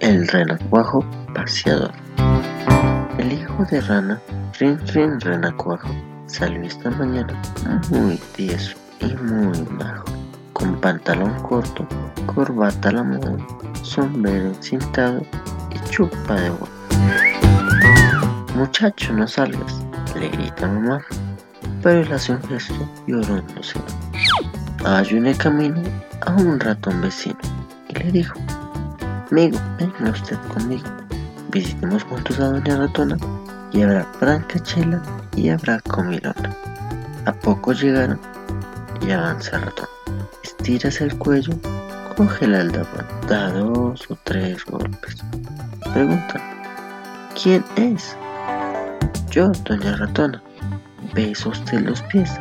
El renacuajo paseador. El hijo de rana, Rin Rin Renacuajo, salió esta mañana muy tieso y muy majo, con pantalón corto, corbata a la moda, sombrero encintado y chupa de boca. Muchacho, no salgas, le grita mamá, pero él hace un gesto llorándose. Ayuné camino a un ratón vecino y le dijo, Amigo, venga usted conmigo. Visitemos juntos a Doña Ratona y habrá chela y habrá comilona. A poco llegaron y avanza Ratón. Estiras el cuello, coge el aldabón, da dos o tres golpes. Pregunta, ¿quién es? Yo, Doña Ratona. ¿Besa usted los pies?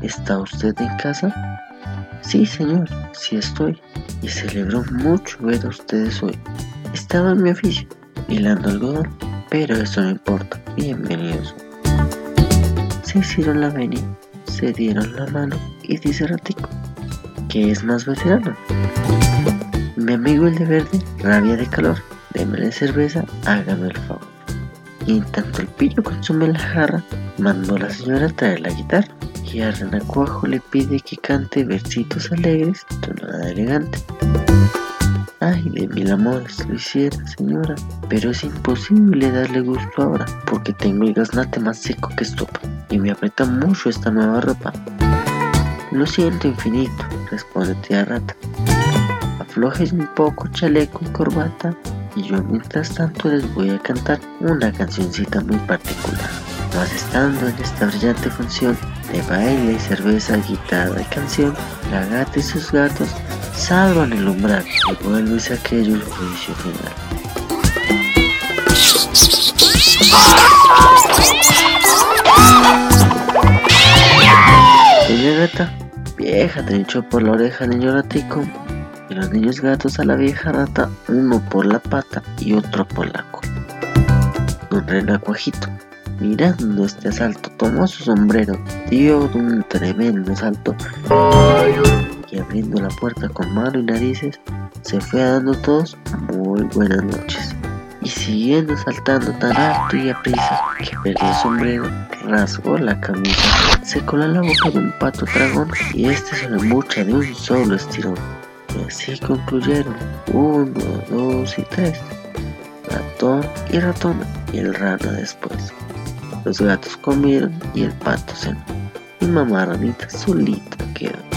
¿Está usted en casa? Sí, señor, sí estoy y celebro mucho ver a ustedes hoy. Estaba en mi oficio, hilando algodón, pero eso no importa. Bienvenidos. Se hicieron la venia, se dieron la mano y dice Ratico, ¿qué es más veterano? Mi amigo el de verde, rabia de calor, démele cerveza, hágame el favor. Y en tanto el pillo consume la jarra, mandó a la señora traer la guitarra y a Renacuajo le pide que cante versitos alegres, tonada elegante. Ay, de mil amores lo hiciera, señora, pero es imposible darle gusto ahora, porque tengo el gaznate más seco que estopa, y me aprieta mucho esta nueva ropa. Lo siento infinito, responde tía rata. Aflojes un poco chaleco y corbata, y yo mientras tanto les voy a cantar una cancioncita muy particular. Mas estando en esta brillante función, de baile, cerveza, guitarra y canción, la gata y sus gatos salvan el umbral y vuelve aquello el juicio final. Doña gata, vieja, te echó por la oreja niño ratico y los niños gatos a la vieja rata, uno por la pata y otro por la cola. Un renacuajito mirando este asalto, tomó su sombrero, dio un tremendo salto y abriendo la puerta con mano y narices, se fue dando todos muy buenas noches. Y siguiendo saltando tan alto y a prisa que perdió el sombrero, rasgó la camisa, se coló en la boca de un pato dragón y este se lo embucha de un solo estirón. Y así concluyeron, uno, dos y tres, ratón y ratona y el rana después. Los gatos comieron y el pato cenó. Y mamá ranita solita quedó.